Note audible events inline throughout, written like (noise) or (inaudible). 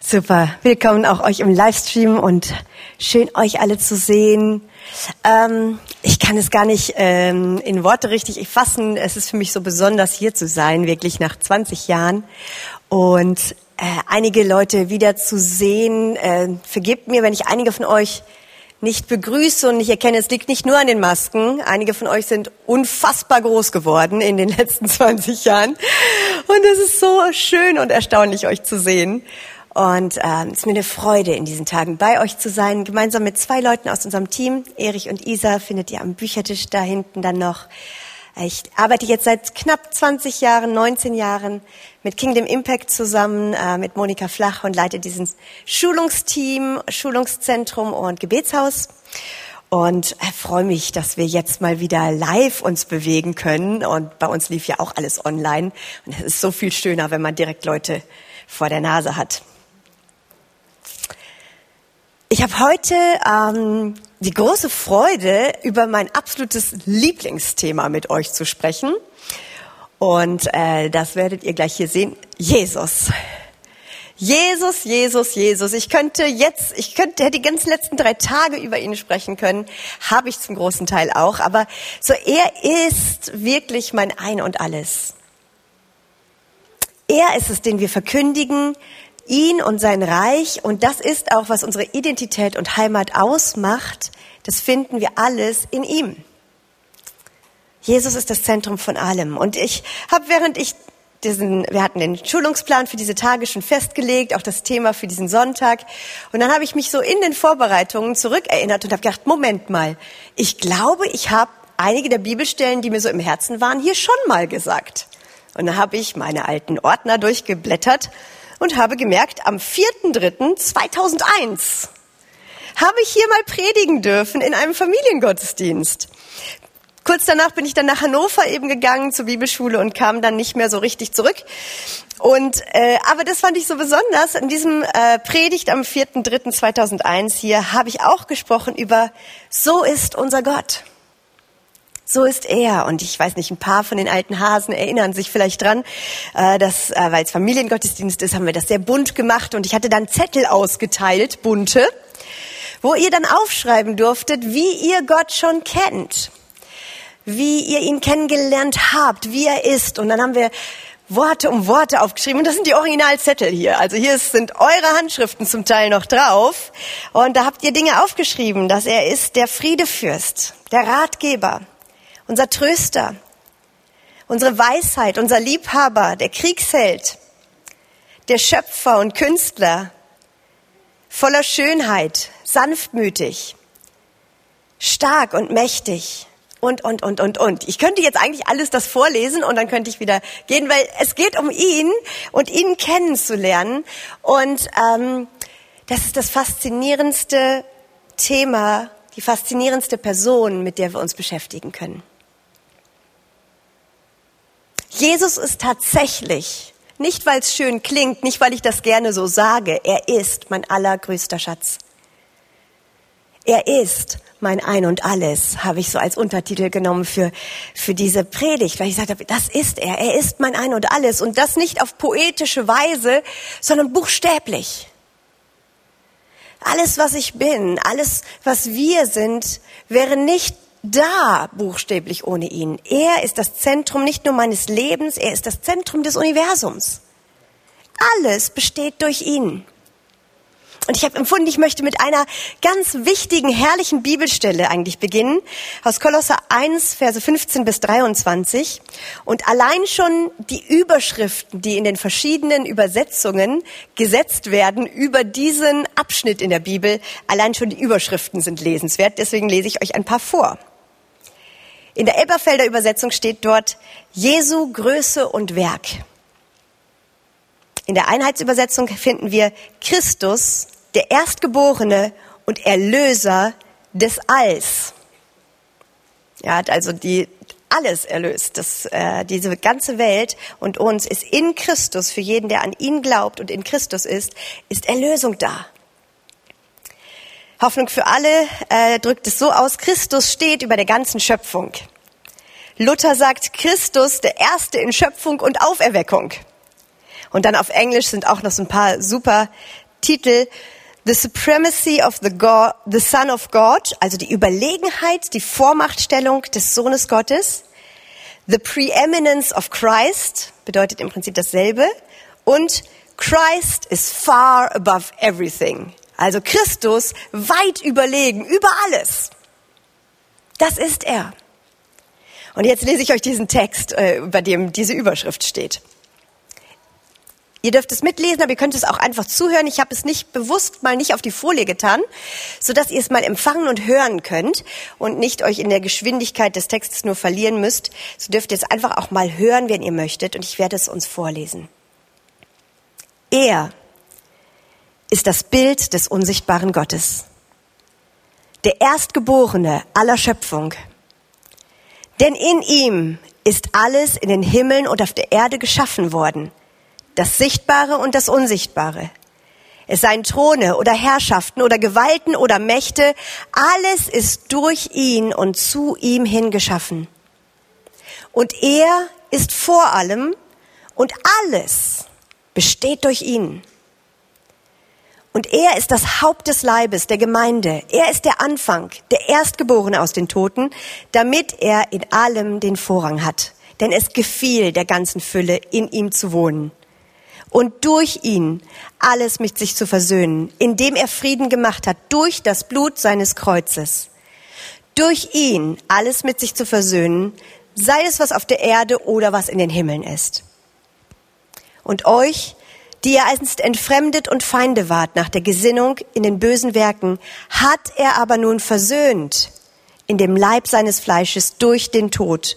Super. Willkommen auch euch im Livestream und schön euch alle zu sehen. Ähm, ich kann es gar nicht ähm, in Worte richtig fassen. Es ist für mich so besonders hier zu sein, wirklich nach 20 Jahren und äh, einige Leute wieder zu sehen. Äh, vergebt mir, wenn ich einige von euch nicht begrüße und ich erkenne, es liegt nicht nur an den Masken. Einige von euch sind unfassbar groß geworden in den letzten (laughs) 20 Jahren. Und es ist so schön und erstaunlich, euch zu sehen. Und ähm, es ist mir eine Freude, in diesen Tagen bei euch zu sein, gemeinsam mit zwei Leuten aus unserem Team. Erich und Isa findet ihr am Büchertisch da hinten dann noch. Ich arbeite jetzt seit knapp 20 Jahren, 19 Jahren mit Kingdom Impact zusammen, äh, mit Monika Flach und leite diesen Schulungsteam, Schulungszentrum und Gebetshaus. Und äh, freue mich, dass wir jetzt mal wieder live uns bewegen können. Und bei uns lief ja auch alles online. Und es ist so viel schöner, wenn man direkt Leute vor der Nase hat. Ich habe heute ähm, die große Freude, über mein absolutes Lieblingsthema mit euch zu sprechen. Und äh, das werdet ihr gleich hier sehen. Jesus. Jesus, Jesus, Jesus. Ich könnte jetzt, ich könnte, hätte die ganzen letzten drei Tage über ihn sprechen können. Habe ich zum großen Teil auch. Aber so, er ist wirklich mein Ein und Alles. Er ist es, den wir verkündigen, ihn und sein Reich. Und das ist auch, was unsere Identität und Heimat ausmacht. Das finden wir alles in ihm. Jesus ist das Zentrum von allem. Und ich habe, während ich diesen, wir hatten den Schulungsplan für diese Tage schon festgelegt, auch das Thema für diesen Sonntag. Und dann habe ich mich so in den Vorbereitungen zurückerinnert und habe gedacht, Moment mal, ich glaube, ich habe einige der Bibelstellen, die mir so im Herzen waren, hier schon mal gesagt. Und dann habe ich meine alten Ordner durchgeblättert und habe gemerkt, am 4.3.2001 habe ich hier mal predigen dürfen in einem Familiengottesdienst. Kurz danach bin ich dann nach Hannover eben gegangen zur Bibelschule und kam dann nicht mehr so richtig zurück. Und äh, aber das fand ich so besonders. In diesem äh, Predigt am 4.3.2001 hier habe ich auch gesprochen über So ist unser Gott. So ist er. Und ich weiß nicht, ein paar von den alten Hasen erinnern sich vielleicht dran, äh, dass, äh, weil es Familiengottesdienst ist, haben wir das sehr bunt gemacht und ich hatte dann Zettel ausgeteilt, bunte, wo ihr dann aufschreiben durftet, wie ihr Gott schon kennt, wie ihr ihn kennengelernt habt, wie er ist. Und dann haben wir Worte um Worte aufgeschrieben. Und das sind die Originalzettel hier. Also hier sind eure Handschriften zum Teil noch drauf. Und da habt ihr Dinge aufgeschrieben, dass er ist der Friedefürst, der Ratgeber, unser Tröster, unsere Weisheit, unser Liebhaber, der Kriegsheld, der Schöpfer und Künstler, voller Schönheit, sanftmütig, stark und mächtig und, und, und, und, und. Ich könnte jetzt eigentlich alles das vorlesen und dann könnte ich wieder gehen, weil es geht um ihn und ihn kennenzulernen. Und ähm, das ist das faszinierendste Thema, die faszinierendste Person, mit der wir uns beschäftigen können. Jesus ist tatsächlich, nicht weil es schön klingt, nicht weil ich das gerne so sage, er ist mein allergrößter Schatz. Er ist mein Ein und Alles, habe ich so als Untertitel genommen für, für diese Predigt, weil ich gesagt habe, das ist er, er ist mein Ein und Alles und das nicht auf poetische Weise, sondern buchstäblich. Alles, was ich bin, alles, was wir sind, wäre nicht da buchstäblich ohne ihn. Er ist das Zentrum nicht nur meines Lebens, er ist das Zentrum des Universums. Alles besteht durch ihn. Und ich habe empfunden, ich möchte mit einer ganz wichtigen, herrlichen Bibelstelle eigentlich beginnen, aus Kolosser 1, Verse 15 bis 23. Und allein schon die Überschriften, die in den verschiedenen Übersetzungen gesetzt werden über diesen Abschnitt in der Bibel, allein schon die Überschriften sind lesenswert. Deswegen lese ich euch ein paar vor. In der Elberfelder Übersetzung steht dort Jesu Größe und Werk. In der Einheitsübersetzung finden wir Christus, der Erstgeborene und Erlöser des Alls. Er hat also die alles erlöst. Das, äh, diese ganze Welt und uns ist in Christus, für jeden, der an ihn glaubt und in Christus ist, ist Erlösung da. Hoffnung für alle äh, drückt es so aus, Christus steht über der ganzen Schöpfung. Luther sagt Christus der Erste in Schöpfung und Auferweckung. Und dann auf Englisch sind auch noch so ein paar super Titel The Supremacy of the, God, the Son of God, also die Überlegenheit, die Vormachtstellung des Sohnes Gottes. The Preeminence of Christ bedeutet im Prinzip dasselbe. Und Christ is far above everything. Also Christus weit überlegen, über alles. Das ist er. Und jetzt lese ich euch diesen Text, äh, über dem diese Überschrift steht. Ihr dürft es mitlesen, aber ihr könnt es auch einfach zuhören. Ich habe es nicht bewusst mal nicht auf die Folie getan, so dass ihr es mal empfangen und hören könnt und nicht euch in der Geschwindigkeit des Textes nur verlieren müsst. So dürft ihr es einfach auch mal hören, wenn ihr möchtet, und ich werde es uns vorlesen. Er ist das Bild des unsichtbaren Gottes, der Erstgeborene aller Schöpfung. Denn in ihm ist alles in den Himmeln und auf der Erde geschaffen worden – das Sichtbare und das Unsichtbare. Es seien Throne oder Herrschaften oder Gewalten oder Mächte, alles ist durch ihn und zu ihm hingeschaffen. Und er ist vor allem und alles besteht durch ihn. Und er ist das Haupt des Leibes, der Gemeinde. Er ist der Anfang, der Erstgeborene aus den Toten, damit er in allem den Vorrang hat. Denn es gefiel der ganzen Fülle, in ihm zu wohnen und durch ihn alles mit sich zu versöhnen, indem er Frieden gemacht hat durch das Blut seines Kreuzes. Durch ihn alles mit sich zu versöhnen, sei es was auf der Erde oder was in den Himmeln ist. Und euch, die ihr einst entfremdet und Feinde wart nach der Gesinnung in den bösen Werken, hat er aber nun versöhnt in dem Leib seines Fleisches durch den Tod,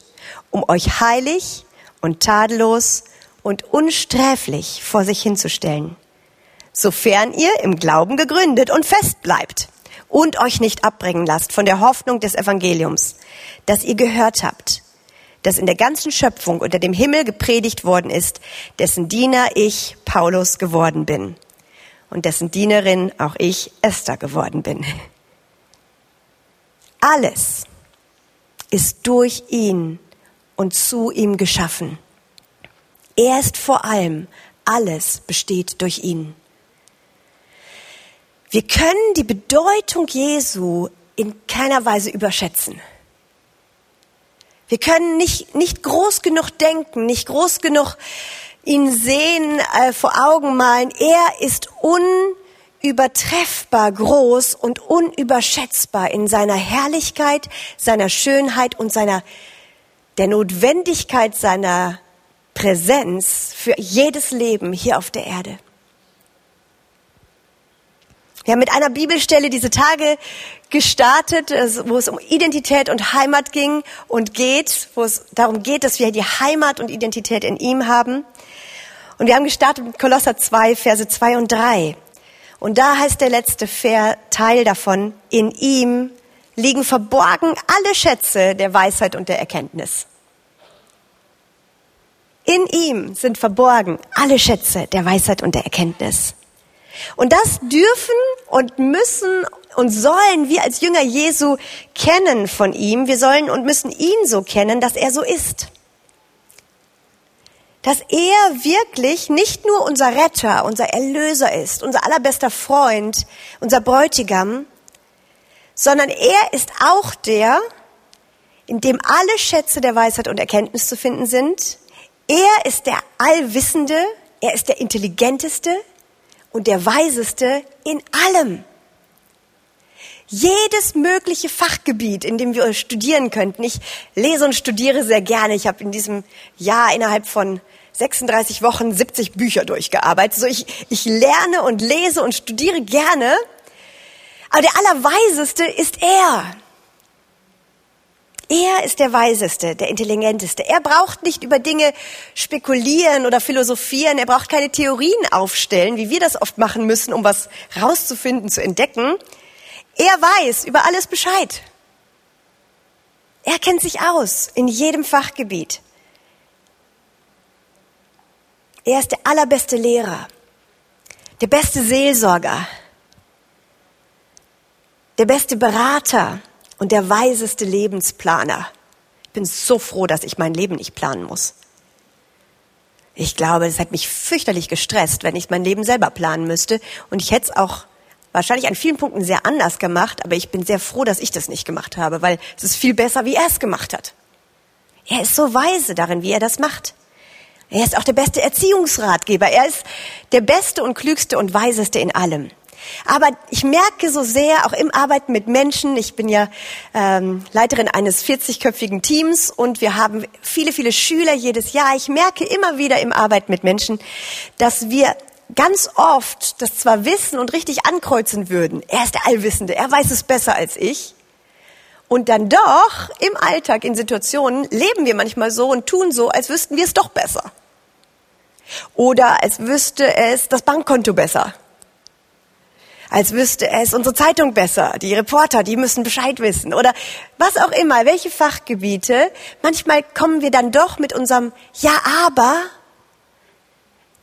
um euch heilig und tadellos und unsträflich vor sich hinzustellen, sofern ihr im Glauben gegründet und fest bleibt und euch nicht abbringen lasst von der Hoffnung des Evangeliums, das ihr gehört habt, das in der ganzen Schöpfung unter dem Himmel gepredigt worden ist, dessen Diener ich, Paulus, geworden bin und dessen Dienerin auch ich, Esther, geworden bin. Alles ist durch ihn und zu ihm geschaffen. Er ist vor allem, alles besteht durch ihn. Wir können die Bedeutung Jesu in keiner Weise überschätzen. Wir können nicht, nicht groß genug denken, nicht groß genug ihn sehen, äh, vor Augen malen. Er ist unübertreffbar groß und unüberschätzbar in seiner Herrlichkeit, seiner Schönheit und seiner, der Notwendigkeit seiner Präsenz für jedes Leben hier auf der Erde. Wir haben mit einer Bibelstelle diese Tage gestartet, wo es um Identität und Heimat ging und geht, wo es darum geht, dass wir die Heimat und Identität in ihm haben. Und wir haben gestartet mit Kolosser 2, Verse 2 und 3. Und da heißt der letzte Teil davon, in ihm liegen verborgen alle Schätze der Weisheit und der Erkenntnis. In ihm sind verborgen alle Schätze der Weisheit und der Erkenntnis. Und das dürfen und müssen und sollen wir als Jünger Jesu kennen von ihm. Wir sollen und müssen ihn so kennen, dass er so ist. Dass er wirklich nicht nur unser Retter, unser Erlöser ist, unser allerbester Freund, unser Bräutigam, sondern er ist auch der, in dem alle Schätze der Weisheit und Erkenntnis zu finden sind, er ist der Allwissende, er ist der Intelligenteste und der Weiseste in allem. Jedes mögliche Fachgebiet, in dem wir studieren könnten. Ich lese und studiere sehr gerne. Ich habe in diesem Jahr innerhalb von 36 Wochen 70 Bücher durchgearbeitet. So ich, ich lerne und lese und studiere gerne. Aber der Allerweiseste ist er. Er ist der Weiseste, der Intelligenteste. Er braucht nicht über Dinge spekulieren oder philosophieren. Er braucht keine Theorien aufstellen, wie wir das oft machen müssen, um was rauszufinden, zu entdecken. Er weiß über alles Bescheid. Er kennt sich aus in jedem Fachgebiet. Er ist der allerbeste Lehrer, der beste Seelsorger, der beste Berater, und der weiseste Lebensplaner. Ich bin so froh, dass ich mein Leben nicht planen muss. Ich glaube, es hat mich fürchterlich gestresst, wenn ich mein Leben selber planen müsste. Und ich hätte es auch wahrscheinlich an vielen Punkten sehr anders gemacht, aber ich bin sehr froh, dass ich das nicht gemacht habe, weil es ist viel besser, wie er es gemacht hat. Er ist so weise darin, wie er das macht. Er ist auch der beste Erziehungsratgeber. Er ist der beste und klügste und weiseste in allem. Aber ich merke so sehr, auch im Arbeiten mit Menschen, ich bin ja ähm, Leiterin eines 40-köpfigen Teams und wir haben viele, viele Schüler jedes Jahr. Ich merke immer wieder im Arbeiten mit Menschen, dass wir ganz oft das zwar wissen und richtig ankreuzen würden, er ist der Allwissende, er weiß es besser als ich. Und dann doch im Alltag, in Situationen, leben wir manchmal so und tun so, als wüssten wir es doch besser. Oder als wüsste es das Bankkonto besser. Als wüsste es unsere Zeitung besser. Die Reporter, die müssen Bescheid wissen. Oder was auch immer, welche Fachgebiete. Manchmal kommen wir dann doch mit unserem Ja, aber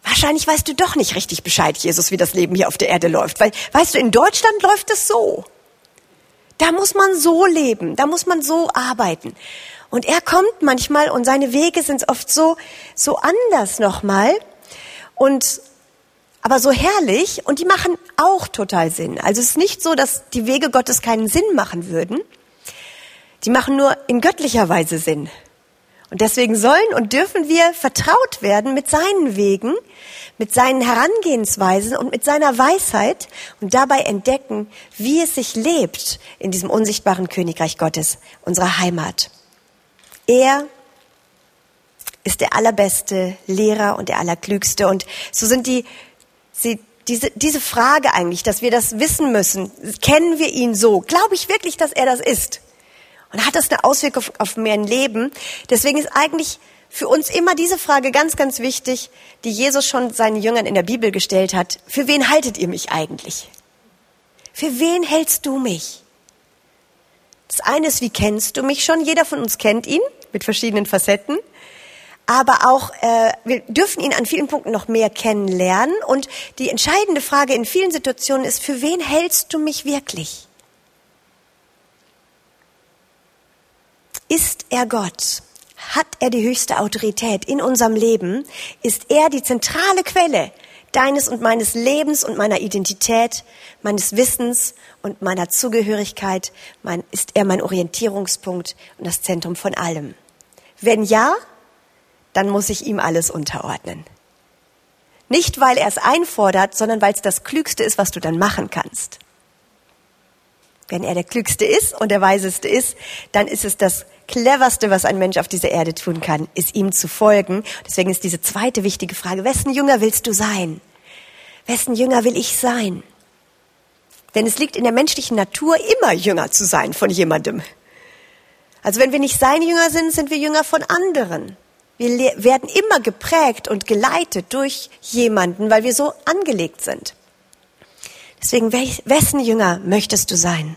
wahrscheinlich weißt du doch nicht richtig Bescheid, Jesus, wie das Leben hier auf der Erde läuft. Weil, weißt du, in Deutschland läuft es so. Da muss man so leben, da muss man so arbeiten. Und er kommt manchmal und seine Wege sind oft so, so anders nochmal. Und, aber so herrlich und die machen auch total Sinn. Also es ist nicht so, dass die Wege Gottes keinen Sinn machen würden. Die machen nur in göttlicher Weise Sinn. Und deswegen sollen und dürfen wir vertraut werden mit seinen Wegen, mit seinen Herangehensweisen und mit seiner Weisheit und dabei entdecken, wie es sich lebt in diesem unsichtbaren Königreich Gottes, unserer Heimat. Er ist der allerbeste Lehrer und der allerklügste. Und so sind die, sie, diese, diese Frage eigentlich, dass wir das wissen müssen, kennen wir ihn so? Glaube ich wirklich, dass er das ist? Und hat das eine Auswirkung auf, auf mein Leben? Deswegen ist eigentlich für uns immer diese Frage ganz, ganz wichtig, die Jesus schon seinen Jüngern in der Bibel gestellt hat. Für wen haltet ihr mich eigentlich? Für wen hältst du mich? Das eine ist, wie kennst du mich schon? Jeder von uns kennt ihn mit verschiedenen Facetten. Aber auch, äh, wir dürfen ihn an vielen Punkten noch mehr kennenlernen. Und die entscheidende Frage in vielen Situationen ist, für wen hältst du mich wirklich? Ist er Gott? Hat er die höchste Autorität in unserem Leben? Ist er die zentrale Quelle deines und meines Lebens und meiner Identität, meines Wissens und meiner Zugehörigkeit? Mein, ist er mein Orientierungspunkt und das Zentrum von allem? Wenn ja, dann muss ich ihm alles unterordnen. Nicht, weil er es einfordert, sondern weil es das Klügste ist, was du dann machen kannst. Wenn er der Klügste ist und der Weiseste ist, dann ist es das Cleverste, was ein Mensch auf dieser Erde tun kann, ist ihm zu folgen. Deswegen ist diese zweite wichtige Frage, wessen Jünger willst du sein? Wessen Jünger will ich sein? Denn es liegt in der menschlichen Natur, immer Jünger zu sein von jemandem. Also wenn wir nicht sein Jünger sind, sind wir Jünger von anderen. Wir werden immer geprägt und geleitet durch jemanden, weil wir so angelegt sind. Deswegen, wessen Jünger möchtest du sein?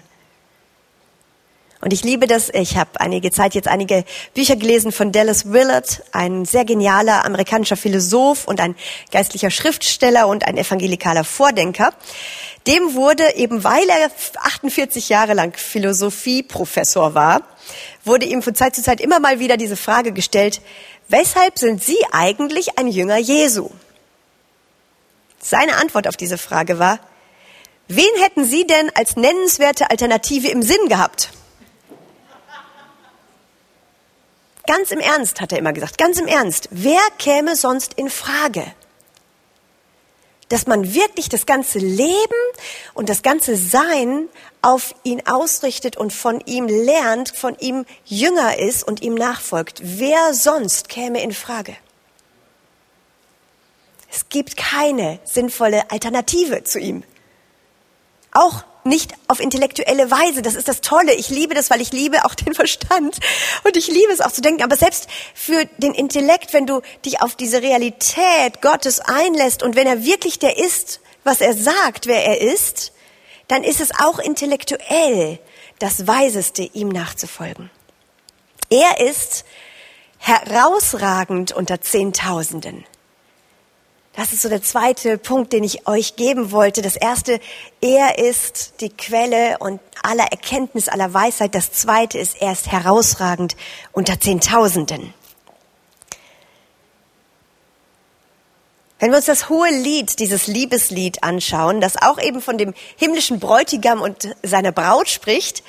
Und ich liebe das. Ich habe einige Zeit jetzt einige Bücher gelesen von Dallas Willard, ein sehr genialer amerikanischer Philosoph und ein geistlicher Schriftsteller und ein evangelikaler Vordenker. Dem wurde eben, weil er 48 Jahre lang Philosophieprofessor war, wurde ihm von Zeit zu Zeit immer mal wieder diese Frage gestellt, weshalb sind Sie eigentlich ein Jünger Jesu? Seine Antwort auf diese Frage war, wen hätten Sie denn als nennenswerte Alternative im Sinn gehabt? Ganz im Ernst, hat er immer gesagt, ganz im Ernst. Wer käme sonst in Frage? Dass man wirklich das ganze Leben und das ganze Sein auf ihn ausrichtet und von ihm lernt, von ihm jünger ist und ihm nachfolgt. Wer sonst käme in Frage? Es gibt keine sinnvolle Alternative zu ihm. Auch nicht auf intellektuelle Weise. Das ist das Tolle. Ich liebe das, weil ich liebe auch den (laughs) Verstand. Und ich liebe es auch zu denken. Aber selbst für den Intellekt, wenn du dich auf diese Realität Gottes einlässt und wenn er wirklich der ist, was er sagt, wer er ist, dann ist es auch intellektuell das Weiseste, ihm nachzufolgen. Er ist herausragend unter Zehntausenden. Das ist so der zweite Punkt, den ich euch geben wollte. Das erste, er ist die Quelle und aller Erkenntnis, aller Weisheit. Das zweite ist, er ist herausragend unter Zehntausenden. Wenn wir uns das hohe Lied, dieses Liebeslied anschauen, das auch eben von dem himmlischen Bräutigam und seiner Braut spricht,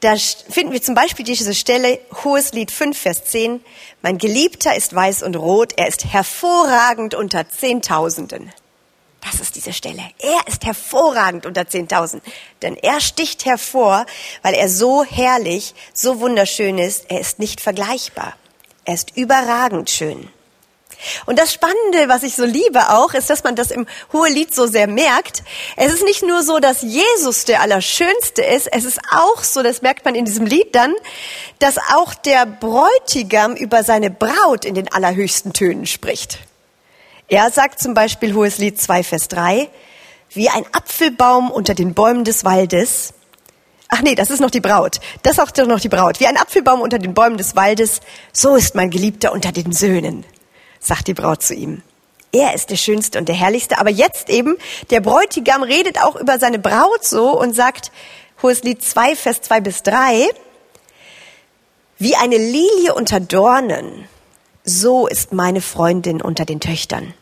da finden wir zum Beispiel diese Stelle, hohes Lied 5, Vers 10, mein Geliebter ist weiß und rot, er ist hervorragend unter Zehntausenden. Das ist diese Stelle. Er ist hervorragend unter Zehntausend, denn er sticht hervor, weil er so herrlich, so wunderschön ist, er ist nicht vergleichbar. Er ist überragend schön. Und das Spannende, was ich so liebe auch, ist, dass man das im Hohelied so sehr merkt. Es ist nicht nur so, dass Jesus der Allerschönste ist, es ist auch so, das merkt man in diesem Lied dann, dass auch der Bräutigam über seine Braut in den allerhöchsten Tönen spricht. Er sagt zum Beispiel Hohes Lied 2, Vers 3, wie ein Apfelbaum unter den Bäumen des Waldes. Ach nee, das ist noch die Braut. Das ist auch noch die Braut. Wie ein Apfelbaum unter den Bäumen des Waldes, so ist mein Geliebter unter den Söhnen sagt die Braut zu ihm. Er ist der Schönste und der Herrlichste. Aber jetzt eben, der Bräutigam redet auch über seine Braut so und sagt, Hohes Lied 2, Vers 2 bis 3, wie eine Lilie unter Dornen, so ist meine Freundin unter den Töchtern.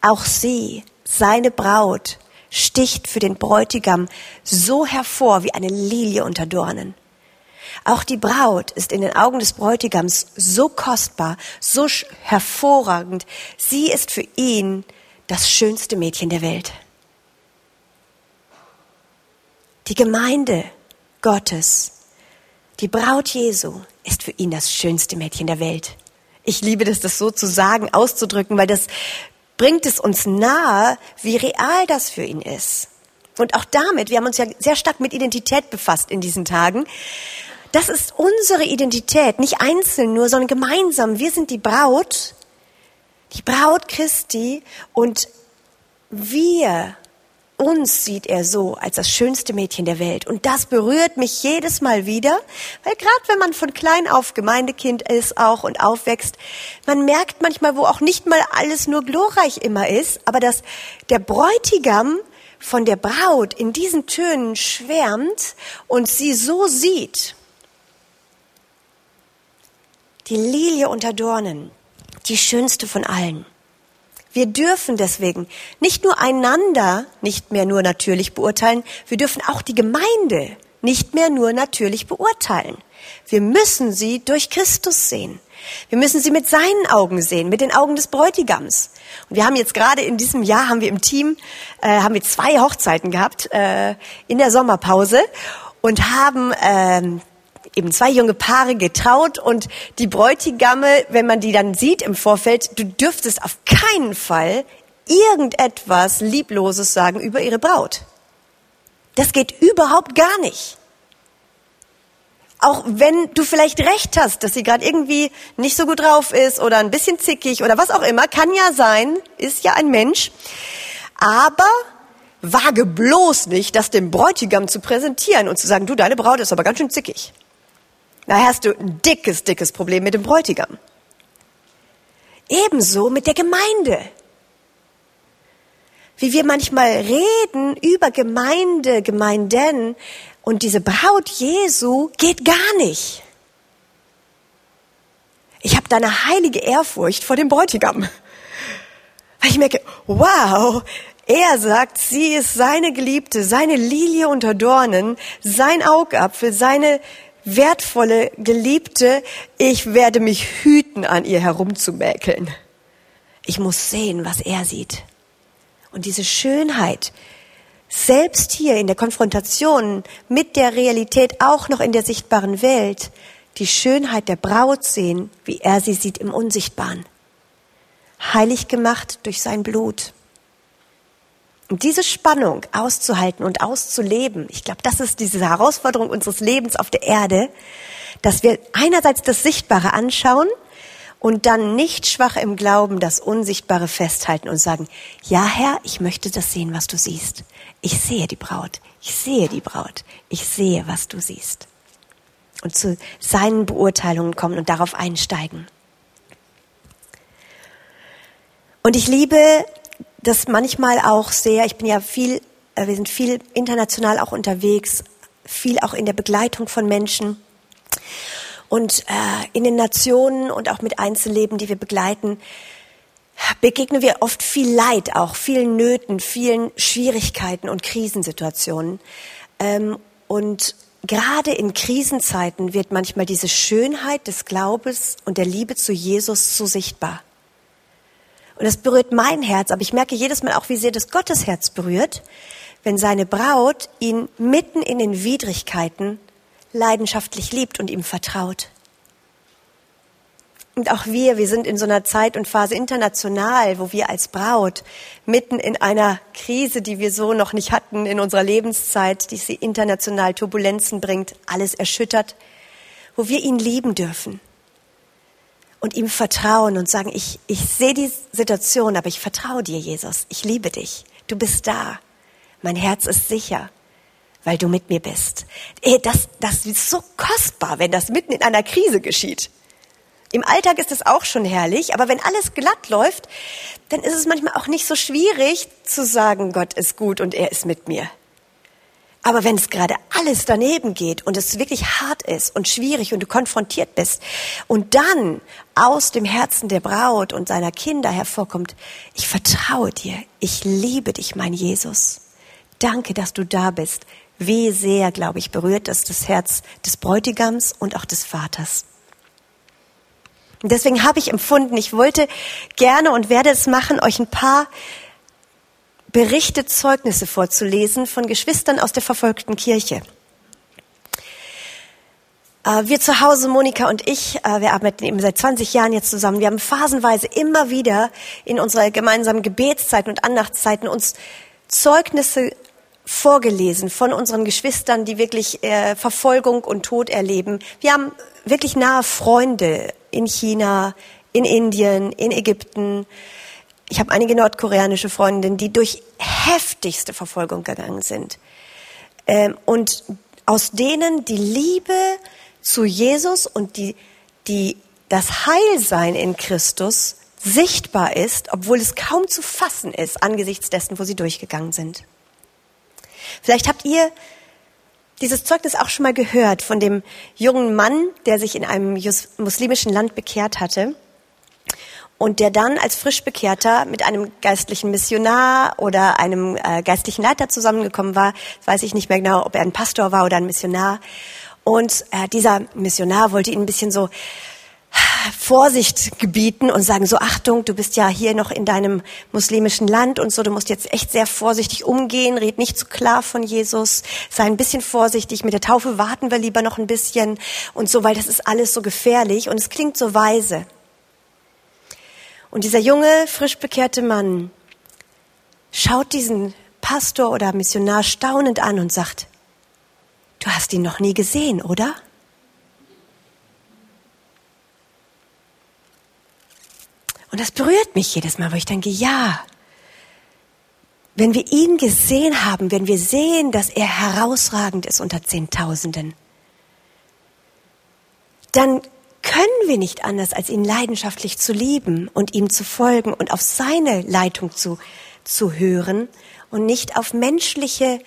Auch sie, seine Braut, sticht für den Bräutigam so hervor wie eine Lilie unter Dornen. Auch die Braut ist in den Augen des Bräutigams so kostbar, so hervorragend. Sie ist für ihn das schönste Mädchen der Welt. Die Gemeinde Gottes, die Braut Jesu, ist für ihn das schönste Mädchen der Welt. Ich liebe das, das so zu sagen, auszudrücken, weil das bringt es uns nahe, wie real das für ihn ist. Und auch damit, wir haben uns ja sehr stark mit Identität befasst in diesen Tagen. Das ist unsere Identität, nicht einzeln nur, sondern gemeinsam. Wir sind die Braut, die Braut Christi und wir, uns sieht er so als das schönste Mädchen der Welt. Und das berührt mich jedes Mal wieder, weil gerade wenn man von klein auf Gemeindekind ist auch und aufwächst, man merkt manchmal, wo auch nicht mal alles nur glorreich immer ist, aber dass der Bräutigam von der Braut in diesen Tönen schwärmt und sie so sieht die Lilie unter Dornen, die schönste von allen. Wir dürfen deswegen nicht nur einander nicht mehr nur natürlich beurteilen, wir dürfen auch die Gemeinde nicht mehr nur natürlich beurteilen. Wir müssen sie durch Christus sehen. Wir müssen sie mit seinen Augen sehen, mit den Augen des Bräutigams. Und wir haben jetzt gerade in diesem Jahr haben wir im Team äh, haben wir zwei Hochzeiten gehabt äh, in der Sommerpause und haben ähm, eben zwei junge Paare getraut und die Bräutigamme, wenn man die dann sieht im Vorfeld, du dürftest auf keinen Fall irgendetwas Liebloses sagen über ihre Braut. Das geht überhaupt gar nicht. Auch wenn du vielleicht recht hast, dass sie gerade irgendwie nicht so gut drauf ist oder ein bisschen zickig oder was auch immer, kann ja sein, ist ja ein Mensch. Aber wage bloß nicht, das dem Bräutigam zu präsentieren und zu sagen, du, deine Braut ist aber ganz schön zickig. Da hast du ein dickes, dickes Problem mit dem Bräutigam. Ebenso mit der Gemeinde. Wie wir manchmal reden über Gemeinde, Gemeinden und diese Braut Jesu geht gar nicht. Ich habe da eine heilige Ehrfurcht vor dem Bräutigam. Weil ich merke, wow, er sagt, sie ist seine Geliebte, seine Lilie unter Dornen, sein Augapfel, seine wertvolle Geliebte, ich werde mich hüten, an ihr herumzumäkeln. Ich muss sehen, was er sieht. Und diese Schönheit, selbst hier in der Konfrontation mit der Realität, auch noch in der sichtbaren Welt, die Schönheit der Braut sehen, wie er sie sieht im Unsichtbaren. Heilig gemacht durch sein Blut. Und diese Spannung auszuhalten und auszuleben, ich glaube, das ist diese Herausforderung unseres Lebens auf der Erde, dass wir einerseits das Sichtbare anschauen und dann nicht schwach im Glauben das Unsichtbare festhalten und sagen, ja Herr, ich möchte das sehen, was du siehst. Ich sehe die Braut, ich sehe die Braut, ich sehe, was du siehst. Und zu seinen Beurteilungen kommen und darauf einsteigen. Und ich liebe das manchmal auch sehr, ich bin ja viel, äh, wir sind viel international auch unterwegs, viel auch in der Begleitung von Menschen und äh, in den Nationen und auch mit Einzelleben, die wir begleiten, begegnen wir oft viel Leid, auch vielen Nöten, vielen Schwierigkeiten und Krisensituationen. Ähm, und gerade in Krisenzeiten wird manchmal diese Schönheit des Glaubens und der Liebe zu Jesus so sichtbar. Und das berührt mein Herz, aber ich merke jedes Mal auch, wie sehr das Gottes Herz berührt, wenn seine Braut ihn mitten in den Widrigkeiten leidenschaftlich liebt und ihm vertraut. Und auch wir, wir sind in so einer Zeit und Phase international, wo wir als Braut mitten in einer Krise, die wir so noch nicht hatten in unserer Lebenszeit, die sie international Turbulenzen bringt, alles erschüttert, wo wir ihn lieben dürfen und ihm vertrauen und sagen, ich, ich sehe die Situation, aber ich vertraue dir, Jesus. Ich liebe dich. Du bist da. Mein Herz ist sicher, weil du mit mir bist. Das, das ist so kostbar, wenn das mitten in einer Krise geschieht. Im Alltag ist es auch schon herrlich, aber wenn alles glatt läuft, dann ist es manchmal auch nicht so schwierig zu sagen, Gott ist gut und er ist mit mir. Aber wenn es gerade alles daneben geht und es wirklich hart ist und schwierig und du konfrontiert bist und dann aus dem Herzen der Braut und seiner Kinder hervorkommt, ich vertraue dir, ich liebe dich, mein Jesus. Danke, dass du da bist. Wie sehr, glaube ich, berührt das das Herz des Bräutigams und auch des Vaters. Und deswegen habe ich empfunden, ich wollte gerne und werde es machen, euch ein paar Berichte, Zeugnisse vorzulesen von Geschwistern aus der verfolgten Kirche. Äh, wir zu Hause, Monika und ich, äh, wir arbeiten eben seit 20 Jahren jetzt zusammen. Wir haben phasenweise immer wieder in unserer gemeinsamen Gebetszeiten und Andachtszeiten uns Zeugnisse vorgelesen von unseren Geschwistern, die wirklich äh, Verfolgung und Tod erleben. Wir haben wirklich nahe Freunde in China, in Indien, in Ägypten. Ich habe einige nordkoreanische Freundinnen, die durch heftigste Verfolgung gegangen sind. Ähm, und aus denen die Liebe zu Jesus und die, die, das Heilsein in Christus sichtbar ist, obwohl es kaum zu fassen ist angesichts dessen, wo sie durchgegangen sind. Vielleicht habt ihr dieses Zeugnis auch schon mal gehört von dem jungen Mann, der sich in einem muslimischen Land bekehrt hatte und der dann als Frischbekehrter mit einem geistlichen Missionar oder einem äh, geistlichen Leiter zusammengekommen war. weiß ich nicht mehr genau, ob er ein Pastor war oder ein Missionar. Und äh, dieser Missionar wollte ihn ein bisschen so Vorsicht gebieten und sagen so, Achtung, du bist ja hier noch in deinem muslimischen Land und so, du musst jetzt echt sehr vorsichtig umgehen, red nicht zu klar von Jesus, sei ein bisschen vorsichtig, mit der Taufe warten wir lieber noch ein bisschen und so, weil das ist alles so gefährlich und es klingt so weise. Und dieser junge, frisch bekehrte Mann schaut diesen Pastor oder Missionar staunend an und sagt, du hast ihn noch nie gesehen, oder? Und das berührt mich jedes Mal, wo ich denke, ja, wenn wir ihn gesehen haben, wenn wir sehen, dass er herausragend ist unter Zehntausenden, dann können wir nicht anders, als ihn leidenschaftlich zu lieben und ihm zu folgen und auf seine Leitung zu, zu hören und nicht auf menschliche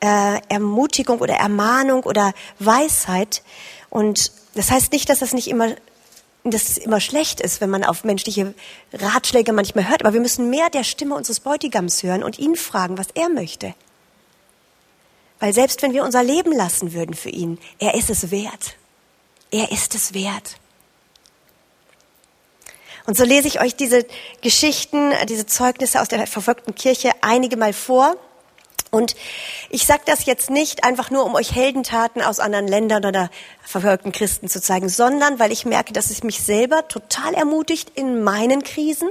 äh, Ermutigung oder Ermahnung oder Weisheit. Und das heißt nicht, dass das nicht immer dass es immer schlecht ist, wenn man auf menschliche Ratschläge manchmal hört, aber wir müssen mehr der Stimme unseres Bräutigams hören und ihn fragen, was er möchte. Weil selbst wenn wir unser Leben lassen würden für ihn, er ist es wert. Er ist es wert. Und so lese ich euch diese Geschichten, diese Zeugnisse aus der verfolgten Kirche einige Mal vor. Und ich sage das jetzt nicht einfach nur, um euch Heldentaten aus anderen Ländern oder verfolgten Christen zu zeigen, sondern weil ich merke, dass es mich selber total ermutigt in meinen Krisen.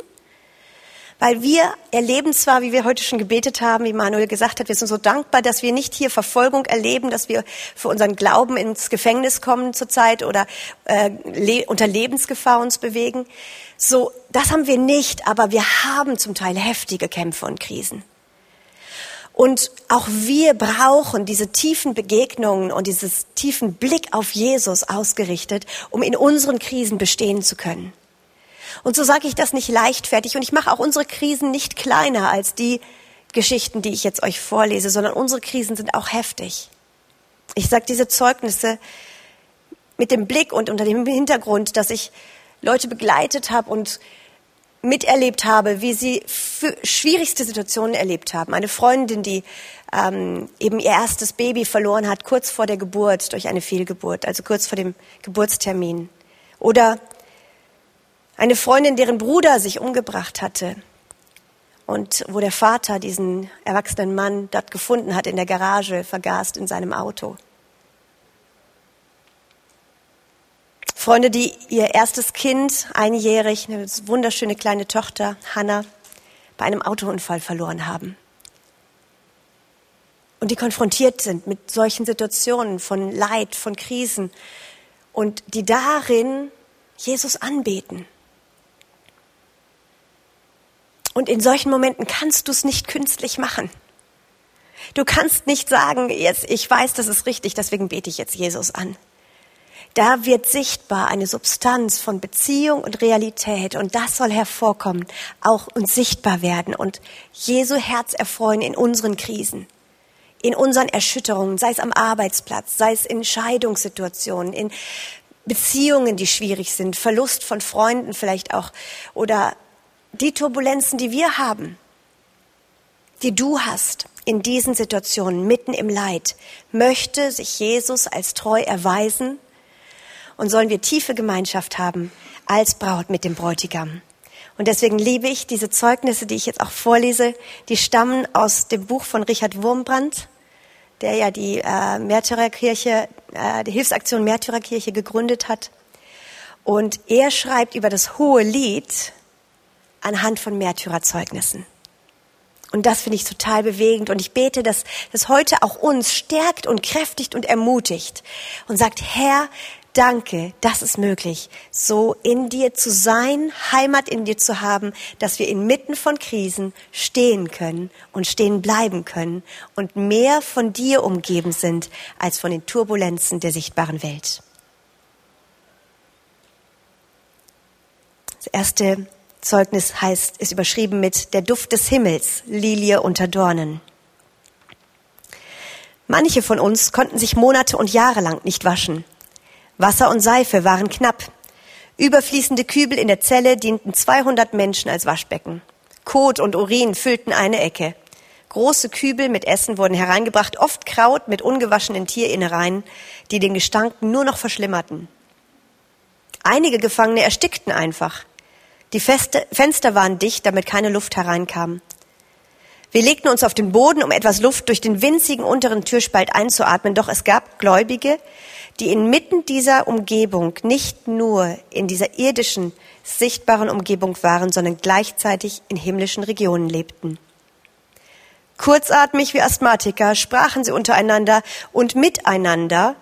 Weil wir erleben zwar, wie wir heute schon gebetet haben, wie Manuel gesagt hat, wir sind so dankbar, dass wir nicht hier Verfolgung erleben, dass wir für unseren Glauben ins Gefängnis kommen zurzeit oder äh, unter Lebensgefahr uns bewegen. So, das haben wir nicht, aber wir haben zum Teil heftige Kämpfe und Krisen. Und auch wir brauchen diese tiefen Begegnungen und dieses tiefen Blick auf Jesus ausgerichtet, um in unseren Krisen bestehen zu können. Und so sage ich das nicht leichtfertig und ich mache auch unsere Krisen nicht kleiner als die Geschichten, die ich jetzt euch vorlese, sondern unsere Krisen sind auch heftig. Ich sage diese Zeugnisse mit dem Blick und unter dem Hintergrund, dass ich Leute begleitet habe und miterlebt habe, wie sie schwierigste Situationen erlebt haben. Eine Freundin, die ähm, eben ihr erstes Baby verloren hat, kurz vor der Geburt durch eine Fehlgeburt, also kurz vor dem Geburtstermin. Oder eine Freundin, deren Bruder sich umgebracht hatte und wo der Vater diesen erwachsenen Mann dort gefunden hat in der Garage, vergast in seinem Auto. Freunde, die ihr erstes Kind, einjährig, eine wunderschöne kleine Tochter, Hannah, bei einem Autounfall verloren haben. Und die konfrontiert sind mit solchen Situationen von Leid, von Krisen und die darin Jesus anbeten. Und in solchen Momenten kannst du es nicht künstlich machen. Du kannst nicht sagen, jetzt, ich weiß, das ist richtig, deswegen bete ich jetzt Jesus an. Da wird sichtbar eine Substanz von Beziehung und Realität und das soll hervorkommen, auch und sichtbar werden und Jesu Herz erfreuen in unseren Krisen, in unseren Erschütterungen, sei es am Arbeitsplatz, sei es in Scheidungssituationen, in Beziehungen, die schwierig sind, Verlust von Freunden vielleicht auch oder die Turbulenzen, die wir haben, die du hast in diesen Situationen mitten im Leid, möchte sich Jesus als treu erweisen und sollen wir tiefe Gemeinschaft haben als Braut mit dem Bräutigam. Und deswegen liebe ich diese Zeugnisse, die ich jetzt auch vorlese, die stammen aus dem Buch von Richard Wurmbrand, der ja die äh, Märtyrerkirche, äh, die Hilfsaktion Märtyrerkirche gegründet hat. Und er schreibt über das hohe Lied anhand von Märtyrerzeugnissen. Und das finde ich total bewegend. Und ich bete, dass das heute auch uns stärkt und kräftigt und ermutigt und sagt, Herr, danke, das ist möglich, so in dir zu sein, Heimat in dir zu haben, dass wir inmitten von Krisen stehen können und stehen bleiben können und mehr von dir umgeben sind als von den Turbulenzen der sichtbaren Welt. Das erste Zeugnis heißt, ist überschrieben mit der Duft des Himmels, Lilie unter Dornen. Manche von uns konnten sich Monate und Jahre lang nicht waschen. Wasser und Seife waren knapp. Überfließende Kübel in der Zelle dienten 200 Menschen als Waschbecken. Kot und Urin füllten eine Ecke. Große Kübel mit Essen wurden hereingebracht, oft Kraut mit ungewaschenen Tierinnereien, die den Gestank nur noch verschlimmerten. Einige Gefangene erstickten einfach. Die Feste, Fenster waren dicht, damit keine Luft hereinkam. Wir legten uns auf den Boden, um etwas Luft durch den winzigen unteren Türspalt einzuatmen, doch es gab Gläubige, die inmitten dieser Umgebung nicht nur in dieser irdischen, sichtbaren Umgebung waren, sondern gleichzeitig in himmlischen Regionen lebten. Kurzatmig wie Asthmatiker sprachen sie untereinander und miteinander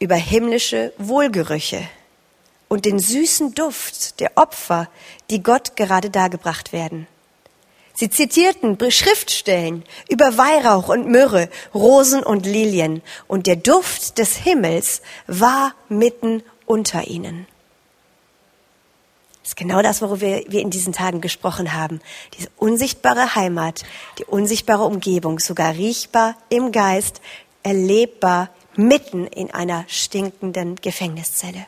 über himmlische Wohlgerüche und den süßen Duft der Opfer, die Gott gerade dargebracht werden. Sie zitierten Schriftstellen über Weihrauch und Myrrhe, Rosen und Lilien, und der Duft des Himmels war mitten unter ihnen. Das ist genau das, worüber wir in diesen Tagen gesprochen haben. Diese unsichtbare Heimat, die unsichtbare Umgebung, sogar riechbar im Geist, erlebbar mitten in einer stinkenden Gefängniszelle.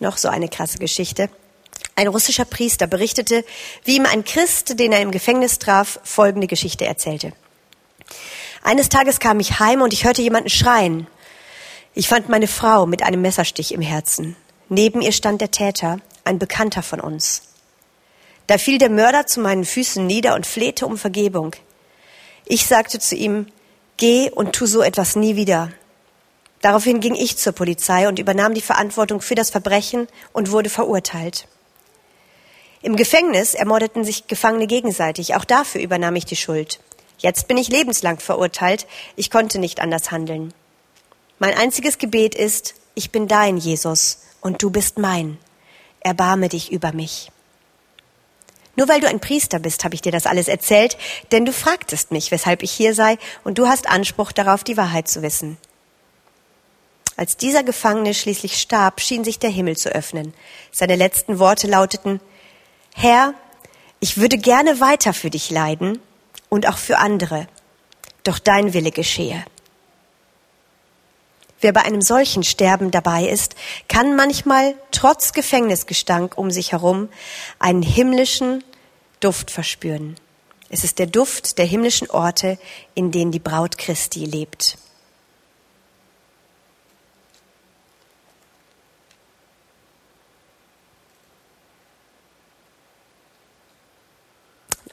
Noch so eine krasse Geschichte. Ein russischer Priester berichtete, wie ihm ein Christ, den er im Gefängnis traf, folgende Geschichte erzählte. Eines Tages kam ich heim und ich hörte jemanden schreien. Ich fand meine Frau mit einem Messerstich im Herzen. Neben ihr stand der Täter, ein Bekannter von uns. Da fiel der Mörder zu meinen Füßen nieder und flehte um Vergebung. Ich sagte zu ihm, geh und tu so etwas nie wieder. Daraufhin ging ich zur Polizei und übernahm die Verantwortung für das Verbrechen und wurde verurteilt. Im Gefängnis ermordeten sich Gefangene gegenseitig. Auch dafür übernahm ich die Schuld. Jetzt bin ich lebenslang verurteilt. Ich konnte nicht anders handeln. Mein einziges Gebet ist, ich bin dein, Jesus, und du bist mein. Erbarme dich über mich. Nur weil du ein Priester bist, habe ich dir das alles erzählt, denn du fragtest mich, weshalb ich hier sei, und du hast Anspruch darauf, die Wahrheit zu wissen. Als dieser Gefangene schließlich starb, schien sich der Himmel zu öffnen. Seine letzten Worte lauteten, Herr, ich würde gerne weiter für dich leiden und auch für andere, doch dein Wille geschehe. Wer bei einem solchen Sterben dabei ist, kann manchmal trotz Gefängnisgestank um sich herum einen himmlischen Duft verspüren. Es ist der Duft der himmlischen Orte, in denen die Braut Christi lebt.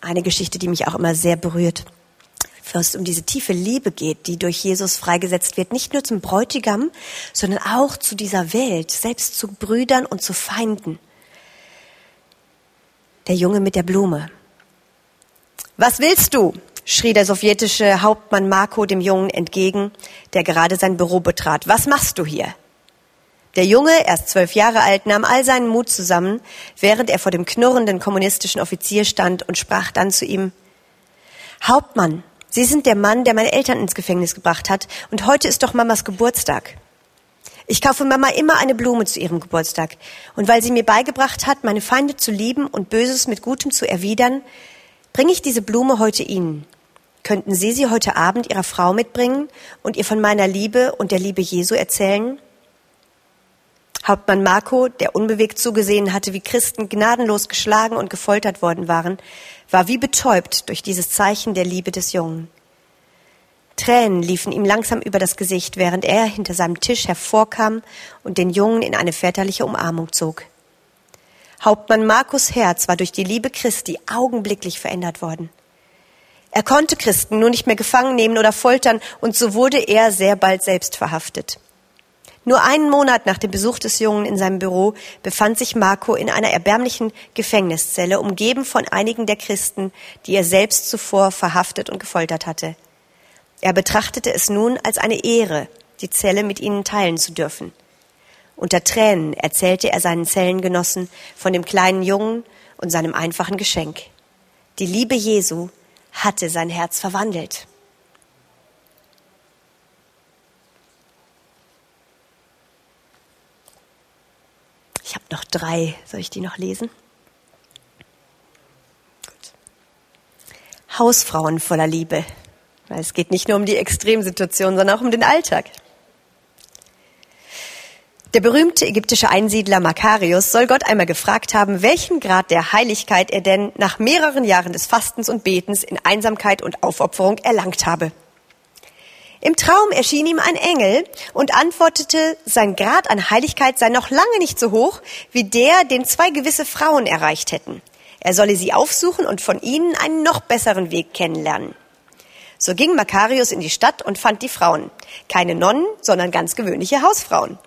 Eine Geschichte, die mich auch immer sehr berührt wo es um diese tiefe Liebe geht, die durch Jesus freigesetzt wird, nicht nur zum Bräutigam, sondern auch zu dieser Welt, selbst zu Brüdern und zu Feinden. Der Junge mit der Blume. Was willst du? schrie der sowjetische Hauptmann Marco dem Jungen entgegen, der gerade sein Büro betrat. Was machst du hier? Der Junge, erst zwölf Jahre alt, nahm all seinen Mut zusammen, während er vor dem knurrenden kommunistischen Offizier stand und sprach dann zu ihm, Hauptmann, Sie sind der Mann, der meine Eltern ins Gefängnis gebracht hat, und heute ist doch Mamas Geburtstag. Ich kaufe Mama immer eine Blume zu ihrem Geburtstag, und weil sie mir beigebracht hat, meine Feinde zu lieben und Böses mit Gutem zu erwidern, bringe ich diese Blume heute Ihnen. Könnten Sie sie heute Abend Ihrer Frau mitbringen und ihr von meiner Liebe und der Liebe Jesu erzählen? Hauptmann Marco, der unbewegt zugesehen hatte, wie Christen gnadenlos geschlagen und gefoltert worden waren, war wie betäubt durch dieses Zeichen der Liebe des Jungen. Tränen liefen ihm langsam über das Gesicht, während er hinter seinem Tisch hervorkam und den Jungen in eine väterliche Umarmung zog. Hauptmann Markus Herz war durch die Liebe Christi augenblicklich verändert worden. Er konnte Christen nur nicht mehr gefangen nehmen oder foltern, und so wurde er sehr bald selbst verhaftet. Nur einen Monat nach dem Besuch des Jungen in seinem Büro befand sich Marco in einer erbärmlichen Gefängniszelle, umgeben von einigen der Christen, die er selbst zuvor verhaftet und gefoltert hatte. Er betrachtete es nun als eine Ehre, die Zelle mit ihnen teilen zu dürfen. Unter Tränen erzählte er seinen Zellengenossen von dem kleinen Jungen und seinem einfachen Geschenk. Die Liebe Jesu hatte sein Herz verwandelt. Ich habe noch drei. Soll ich die noch lesen? Gut. Hausfrauen voller Liebe. Weil es geht nicht nur um die Extremsituation, sondern auch um den Alltag. Der berühmte ägyptische Einsiedler Makarius soll Gott einmal gefragt haben, welchen Grad der Heiligkeit er denn nach mehreren Jahren des Fastens und Betens in Einsamkeit und Aufopferung erlangt habe. Im Traum erschien ihm ein Engel und antwortete, sein Grad an Heiligkeit sei noch lange nicht so hoch wie der, den zwei gewisse Frauen erreicht hätten. Er solle sie aufsuchen und von ihnen einen noch besseren Weg kennenlernen. So ging Makarius in die Stadt und fand die Frauen. Keine Nonnen, sondern ganz gewöhnliche Hausfrauen.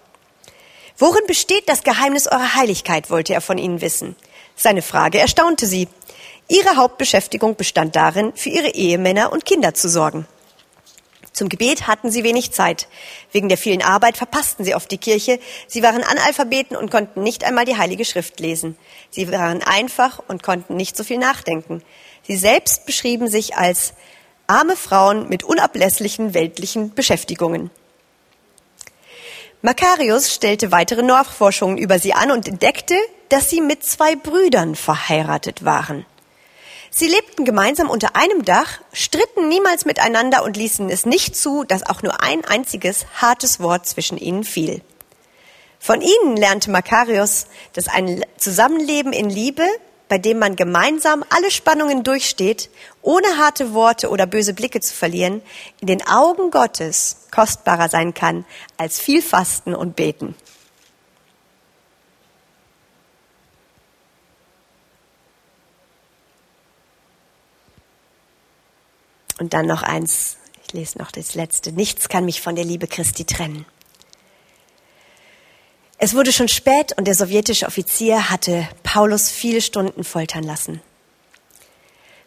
Worin besteht das Geheimnis eurer Heiligkeit, wollte er von ihnen wissen. Seine Frage erstaunte sie. Ihre Hauptbeschäftigung bestand darin, für ihre Ehemänner und Kinder zu sorgen. Zum Gebet hatten sie wenig Zeit. Wegen der vielen Arbeit verpassten sie oft die Kirche. Sie waren Analphabeten und konnten nicht einmal die Heilige Schrift lesen. Sie waren einfach und konnten nicht so viel nachdenken. Sie selbst beschrieben sich als arme Frauen mit unablässlichen weltlichen Beschäftigungen. Makarius stellte weitere Nachforschungen über sie an und entdeckte, dass sie mit zwei Brüdern verheiratet waren. Sie lebten gemeinsam unter einem Dach, stritten niemals miteinander und ließen es nicht zu, dass auch nur ein einziges hartes Wort zwischen ihnen fiel. Von ihnen lernte Makarios, dass ein Zusammenleben in Liebe, bei dem man gemeinsam alle Spannungen durchsteht, ohne harte Worte oder böse Blicke zu verlieren, in den Augen Gottes kostbarer sein kann als viel Fasten und Beten. Und dann noch eins, ich lese noch das letzte. Nichts kann mich von der Liebe Christi trennen. Es wurde schon spät und der sowjetische Offizier hatte Paulus viele Stunden foltern lassen.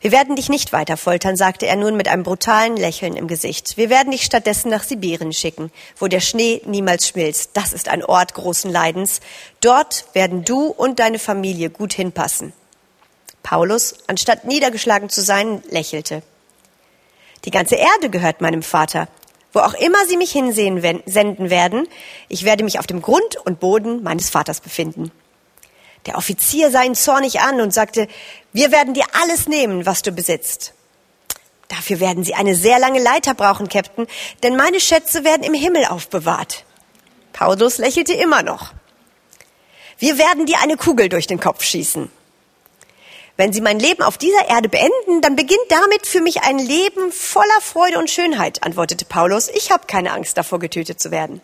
Wir werden dich nicht weiter foltern, sagte er nun mit einem brutalen Lächeln im Gesicht. Wir werden dich stattdessen nach Sibirien schicken, wo der Schnee niemals schmilzt. Das ist ein Ort großen Leidens. Dort werden du und deine Familie gut hinpassen. Paulus, anstatt niedergeschlagen zu sein, lächelte. Die ganze Erde gehört meinem Vater. Wo auch immer sie mich hinsehen senden werden, ich werde mich auf dem Grund und Boden meines Vaters befinden. Der Offizier sah ihn zornig an und sagte, wir werden dir alles nehmen, was du besitzt. Dafür werden Sie eine sehr lange Leiter brauchen, Captain, denn meine Schätze werden im Himmel aufbewahrt. Paulus lächelte immer noch. Wir werden dir eine Kugel durch den Kopf schießen. Wenn Sie mein Leben auf dieser Erde beenden, dann beginnt damit für mich ein Leben voller Freude und Schönheit, antwortete Paulus. Ich habe keine Angst davor, getötet zu werden.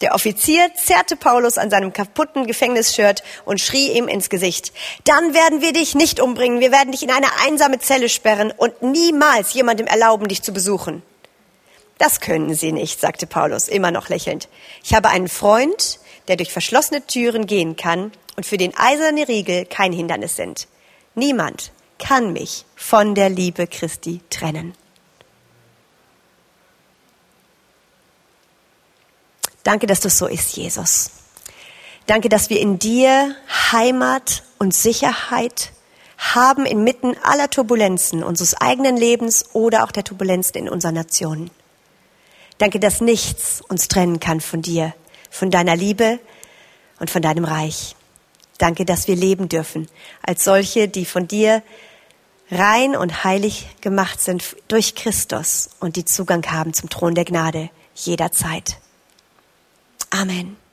Der Offizier zerrte Paulus an seinem kaputten Gefängnisshirt und schrie ihm ins Gesicht. Dann werden wir dich nicht umbringen. Wir werden dich in eine einsame Zelle sperren und niemals jemandem erlauben, dich zu besuchen. Das können Sie nicht, sagte Paulus, immer noch lächelnd. Ich habe einen Freund, der durch verschlossene Türen gehen kann und für den eiserne Riegel kein Hindernis sind. Niemand kann mich von der Liebe Christi trennen. Danke, dass du so ist, Jesus. Danke, dass wir in dir Heimat und Sicherheit haben inmitten aller Turbulenzen unseres eigenen Lebens oder auch der Turbulenzen in unserer Nation. Danke, dass nichts uns trennen kann von dir, von deiner Liebe und von deinem Reich. Danke, dass wir leben dürfen als solche, die von dir rein und heilig gemacht sind durch Christus und die Zugang haben zum Thron der Gnade jederzeit. Amen.